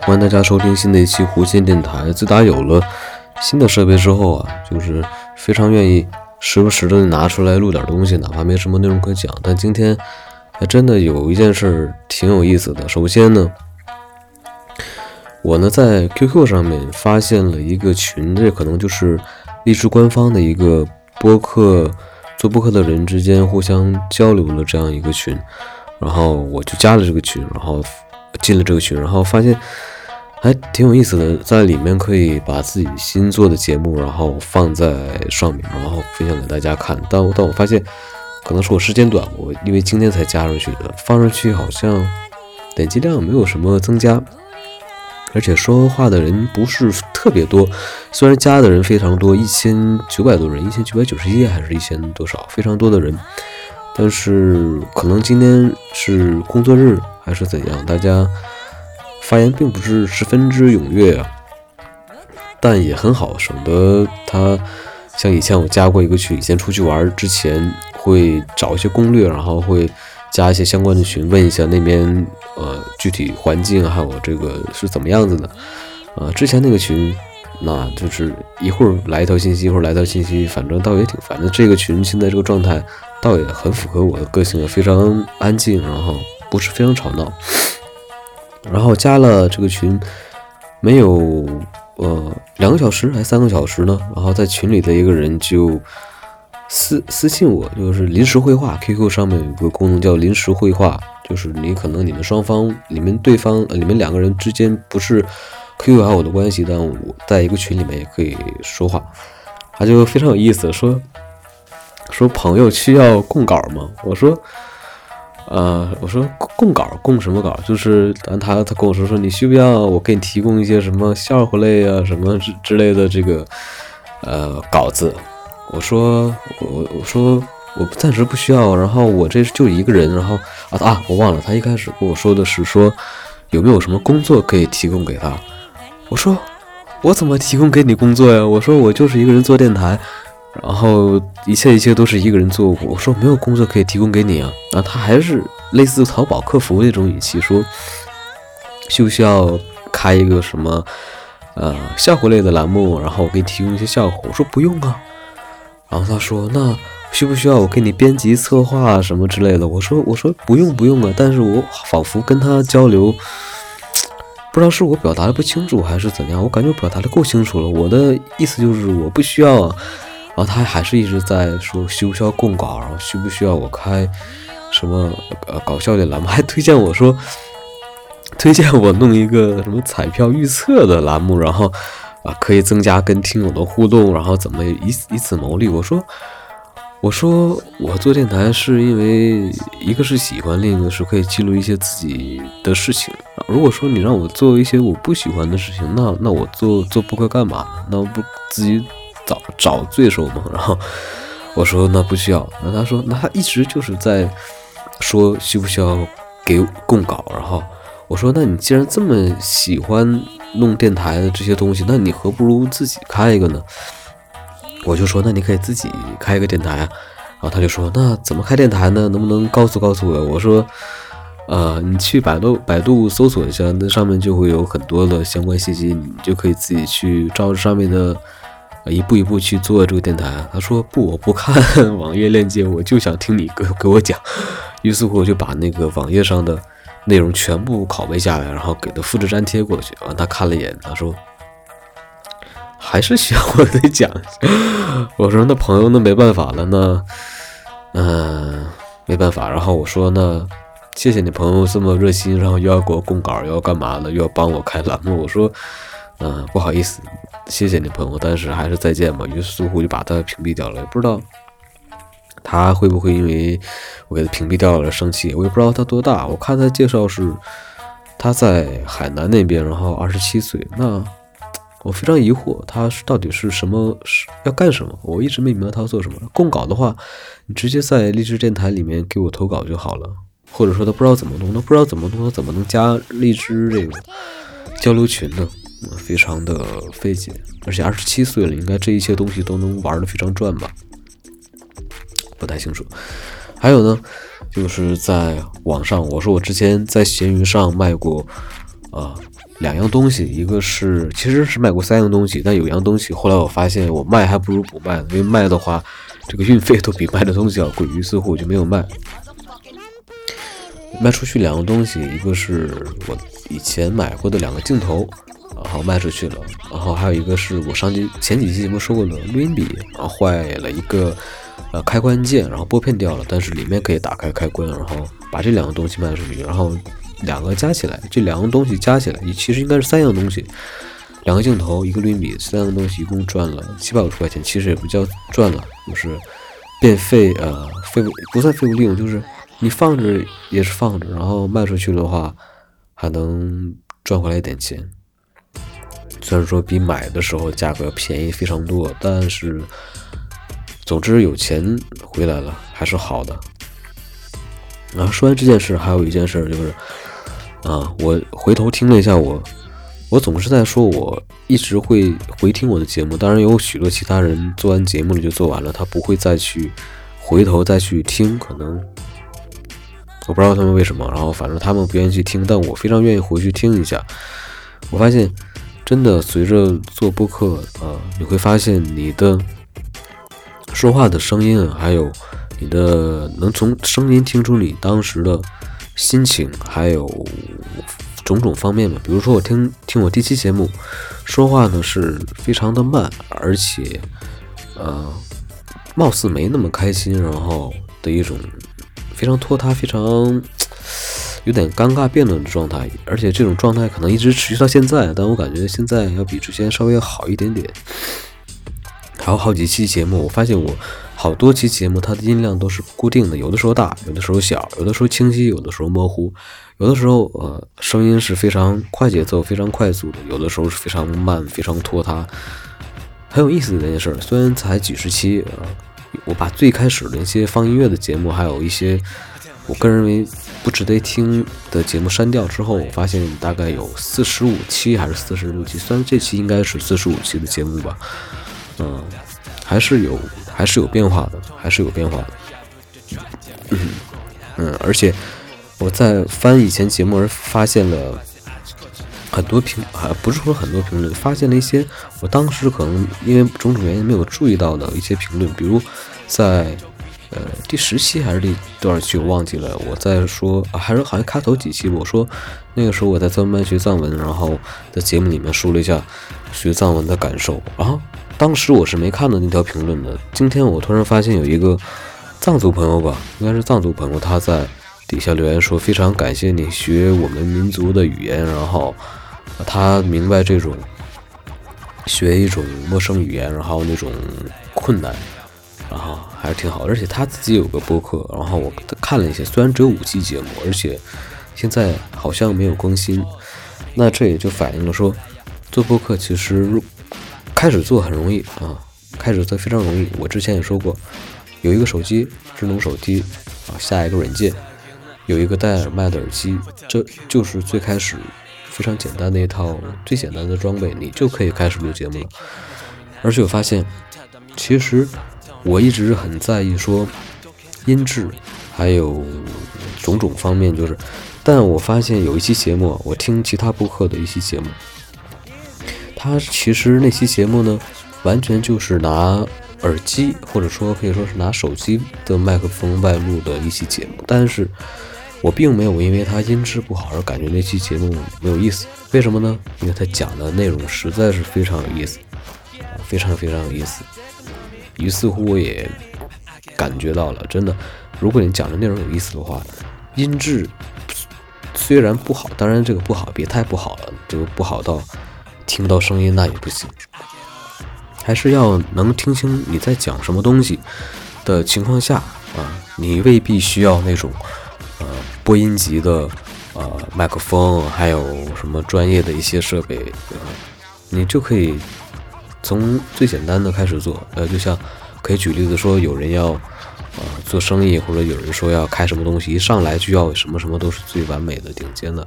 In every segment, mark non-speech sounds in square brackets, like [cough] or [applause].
欢迎大家收听新的一期弧线电台。自打有了新的设备之后啊，就是非常愿意时不时的拿出来录点东西，哪怕没什么内容可讲。但今天还真的有一件事挺有意思的。首先呢，我呢在 QQ 上面发现了一个群，这可能就是荔枝官方的一个播客做播客的人之间互相交流的这样一个群，然后我就加了这个群，然后。进了这个群，然后发现还挺有意思的，在里面可以把自己新做的节目，然后放在上面，然后分享给大家看。但但我发现，可能是我时间短，我因为今天才加上去的，放上去好像点击量没有什么增加，而且说话的人不是特别多。虽然加的人非常多，一千九百多人，一千九百九十一还是一千多少，非常多的人，但是可能今天是工作日。还是怎样？大家发言并不是十分之踊跃啊，但也很好，省得他像以前我加过一个群，以前出去玩之前会找一些攻略，然后会加一些相关的群，问一下那边呃具体环境还有这个是怎么样子的啊。之前那个群，那就是一会儿来一条信息，一会儿来一条信息，反正倒也挺烦的。这个群现在这个状态倒也很符合我的个性，非常安静，然后。不是非常吵闹，然后加了这个群，没有呃两个小时还三个小时呢，然后在群里的一个人就私私信我，就是临时会话，QQ 上面有一个功能叫临时会话，就是你可能你们双方你们对方你们两个人之间不是 QQ 好友的关系，但我在一个群里面也可以说话，他就非常有意思，说说朋友需要供稿吗？我说。呃，我说供稿供什么稿？就是他他跟我说说你需不需要我给你提供一些什么笑话类啊什么之之类的这个呃稿子？我说我我说我暂时不需要。然后我这就一个人。然后啊啊，我忘了，他一开始跟我说的是说有没有什么工作可以提供给他？我说我怎么提供给你工作呀？我说我就是一个人做电台。然后一切一切都是一个人做，我说没有工作可以提供给你啊，啊，他还是类似淘宝客服那种语气说，需不需要开一个什么呃笑话类的栏目，然后我给你提供一些笑话，我说不用啊，然后他说那需不需要我给你编辑策划什么之类的，我说我说不用不用啊，但是我仿佛跟他交流，不知道是我表达的不清楚还是怎样，我感觉我表达的够清楚了，我的意思就是我不需要啊。然后他还是一直在说需不需要供稿，然后需不需要我开什么呃搞笑的栏目，[laughs] 还推荐我说推荐我弄一个什么彩票预测的栏目，然后啊可以增加跟听友的互动，然后怎么以以此牟利？我说我说我做电台是因为一个是喜欢，另一个是可以记录一些自己的事情。如果说你让我做一些我不喜欢的事情，那那我做做播客干嘛？那不自己。找找罪受吗，[laughs] 然后我说那不需要，那他说那他一直就是在说需不需要给供稿，然后我说那你既然这么喜欢弄电台的这些东西，那你何不如自己开一个呢？我就说那你可以自己开一个电台啊，然后他就说那怎么开电台呢？能不能告诉告诉我？我说呃，你去百度百度搜索一下，那上面就会有很多的相关信息，你就可以自己去照着上面的。一步一步去做这个电台。他说不，我不看 [laughs] 网页链接，我就想听你给给我讲。于是乎，我就把那个网页上的内容全部拷贝下来，然后给他复制粘贴过去。完，他看了一眼，他说还是需要我得讲。我说那朋友，那没办法了，那嗯，没办法。然后我说那谢谢你朋友这么热心，然后又要给我供稿，又要干嘛的，又要帮我开栏目。我说。嗯，不好意思，谢谢你朋友，但是还是再见吧。于是乎就把他屏蔽掉了，也不知道他会不会因为我给他屏蔽掉了生气。我也不知道他多大，我看他介绍是他在海南那边，然后二十七岁。那我非常疑惑，他是到底是什么是要干什么？我一直没明白他要做什么。供稿的话，你直接在励志电台里面给我投稿就好了，或者说他不知道怎么弄，他不知道怎么弄，他怎么能加荔枝这个交流群呢？非常的费解，而且二十七岁了，应该这一切东西都能玩的非常转吧？不太清楚。还有呢，就是在网上，我说我之前在闲鱼上卖过啊两样东西，一个是其实是卖过三样东西，但有样东西后来我发现我卖还不如不卖，因为卖的话这个运费都比卖的东西要贵，于是乎我就没有卖。卖出去两样东西，一个是我以前买过的两个镜头，然后卖出去了，然后还有一个是我上期前几期节目说过的录音笔，然后坏了一个呃开关键，然后拨片掉了，但是里面可以打开开关，然后把这两个东西卖出去，然后两个加起来，这两样东西加起来，其实应该是三样东西，两个镜头，一个录音笔，三样东西一共赚了七百五十块钱，其实也不叫赚了，就是变废呃废物不算废物利用，就是。你放着也是放着，然后卖出去的话，还能赚回来一点钱。虽然说比买的时候价格便宜非常多，但是总之有钱回来了还是好的。然后说完这件事，还有一件事就是，啊，我回头听了一下我，我总是在说我一直会回听我的节目，当然有许多其他人做完节目了就做完了，他不会再去回头再去听，可能。我不知道他们为什么，然后反正他们不愿意去听，但我非常愿意回去听一下。我发现，真的随着做播客啊，你会发现你的说话的声音，还有你的能从声音听出你当时的心情，还有种种方面嘛。比如说我听听我第一期节目，说话呢是非常的慢，而且呃，貌似没那么开心，然后的一种。非常拖沓，非常有点尴尬辩论的状态，而且这种状态可能一直持续到现在。但我感觉现在要比之前稍微好一点点。还有好几期节目，我发现我好多期节目它的音量都是固定的，有的时候大，有的时候小，有的时候清晰，有的时候模糊，有的时候呃声音是非常快节奏、非常快速的，有的时候是非常慢、非常拖沓。很有意思的一件事，虽然才几十期啊。我把最开始的一些放音乐的节目，还有一些我个人认为不值得听的节目删掉之后，我发现大概有四十五期还是四十六期，虽然这期应该是四十五期的节目吧，嗯，还是有还是有变化的，还是有变化的，嗯嗯，而且我在翻以前节目而发现了。很多评啊，不是说很多评论，发现了一些我当时可能因为种种原因没有注意到的一些评论，比如在呃第十期还是第多少期我忘记了，我在说还是好像开头几期我说那个时候我在专门学藏文，然后在节目里面说了一下学藏文的感受，然后当时我是没看到那条评论的，今天我突然发现有一个藏族朋友吧，应该是藏族朋友，他在底下留言说非常感谢你学我们民族的语言，然后。他明白这种学一种陌生语言，然后那种困难，然后还是挺好。而且他自己有个播客，然后我看了一下，虽然只有五期节目，而且现在好像没有更新。那这也就反映了说，做播客其实开始做很容易啊，开始做非常容易。我之前也说过，有一个手机，智能手机啊，下一个软件，有一个戴耳麦的耳机，这就是最开始。非常简单的一套最简单的装备，你就可以开始录节目了。而且我发现，其实我一直很在意说音质，还有种种方面，就是，但我发现有一期节目，我听其他播客的一期节目，他其实那期节目呢，完全就是拿耳机，或者说可以说是拿手机的麦克风外录的一期节目，但是。我并没有因为他音质不好而感觉那期节目没有意思，为什么呢？因为他讲的内容实在是非常有意思，非常非常有意思。于是乎，我也感觉到了，真的，如果你讲的内容有意思的话，音质虽然不好，当然这个不好别太不好了，这个不好到听到声音那也不行，还是要能听清你在讲什么东西的情况下啊，你未必需要那种。呃，播音级的呃麦克风，还有什么专业的一些设备，呃，你就可以从最简单的开始做。呃，就像可以举例子说，有人要呃做生意，或者有人说要开什么东西，一上来就要什么什么都是最完美的、顶尖的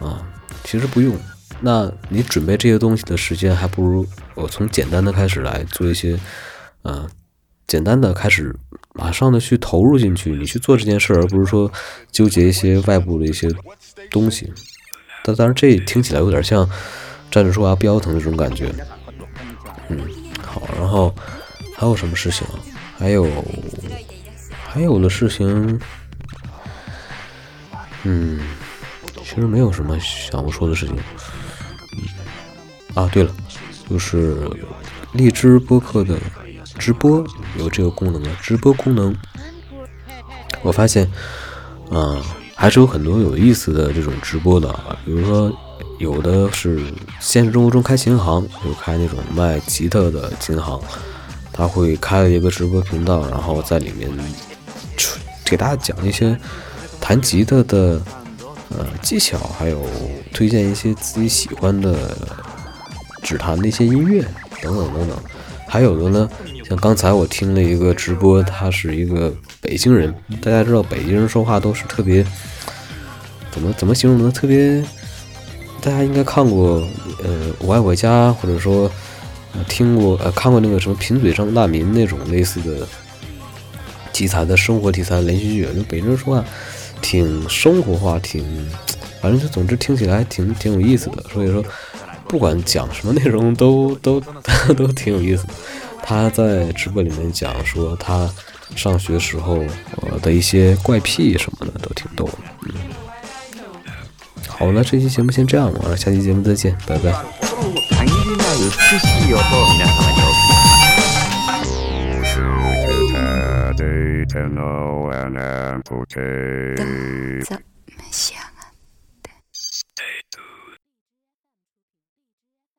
啊，其实不用。那你准备这些东西的时间，还不如我从简单的开始来做一些，嗯。简单的开始，马上的去投入进去，你去做这件事，而不是说纠结一些外部的一些东西。但当然这听起来有点像站着说话不腰疼的那种感觉。嗯，好，然后还有什么事情？还有还有的事情，嗯，其实没有什么想不说的事情。啊，对了，就是荔枝播客的直播有这个功能啊直播功能，我发现，啊，还是有很多有意思的这种直播的啊，比如说有的是现实生活中开琴行，就开那种卖吉他的琴行，他会开了一个直播频道，然后在里面给大家讲一些弹吉他的呃技巧，还有推荐一些自己喜欢的。指弹那些音乐等等等等，还有的呢，像刚才我听了一个直播，他是一个北京人。大家知道北京人说话都是特别，怎么怎么形容呢？特别，大家应该看过呃《我爱我家》，或者说听过呃看过那个什么贫嘴张大民那种类似的题材的生活题材连续剧。就北京人说话挺生活化，挺反正就总之听起来挺挺有意思的。所以说。不管讲什么内容，[laughs] 都都 [laughs] 都挺有意思的。他在直播里面讲说他上学时候呃的一些怪癖什么的，都挺逗的。嗯，好了，这期节目先这样吧，下期节目再见，拜拜。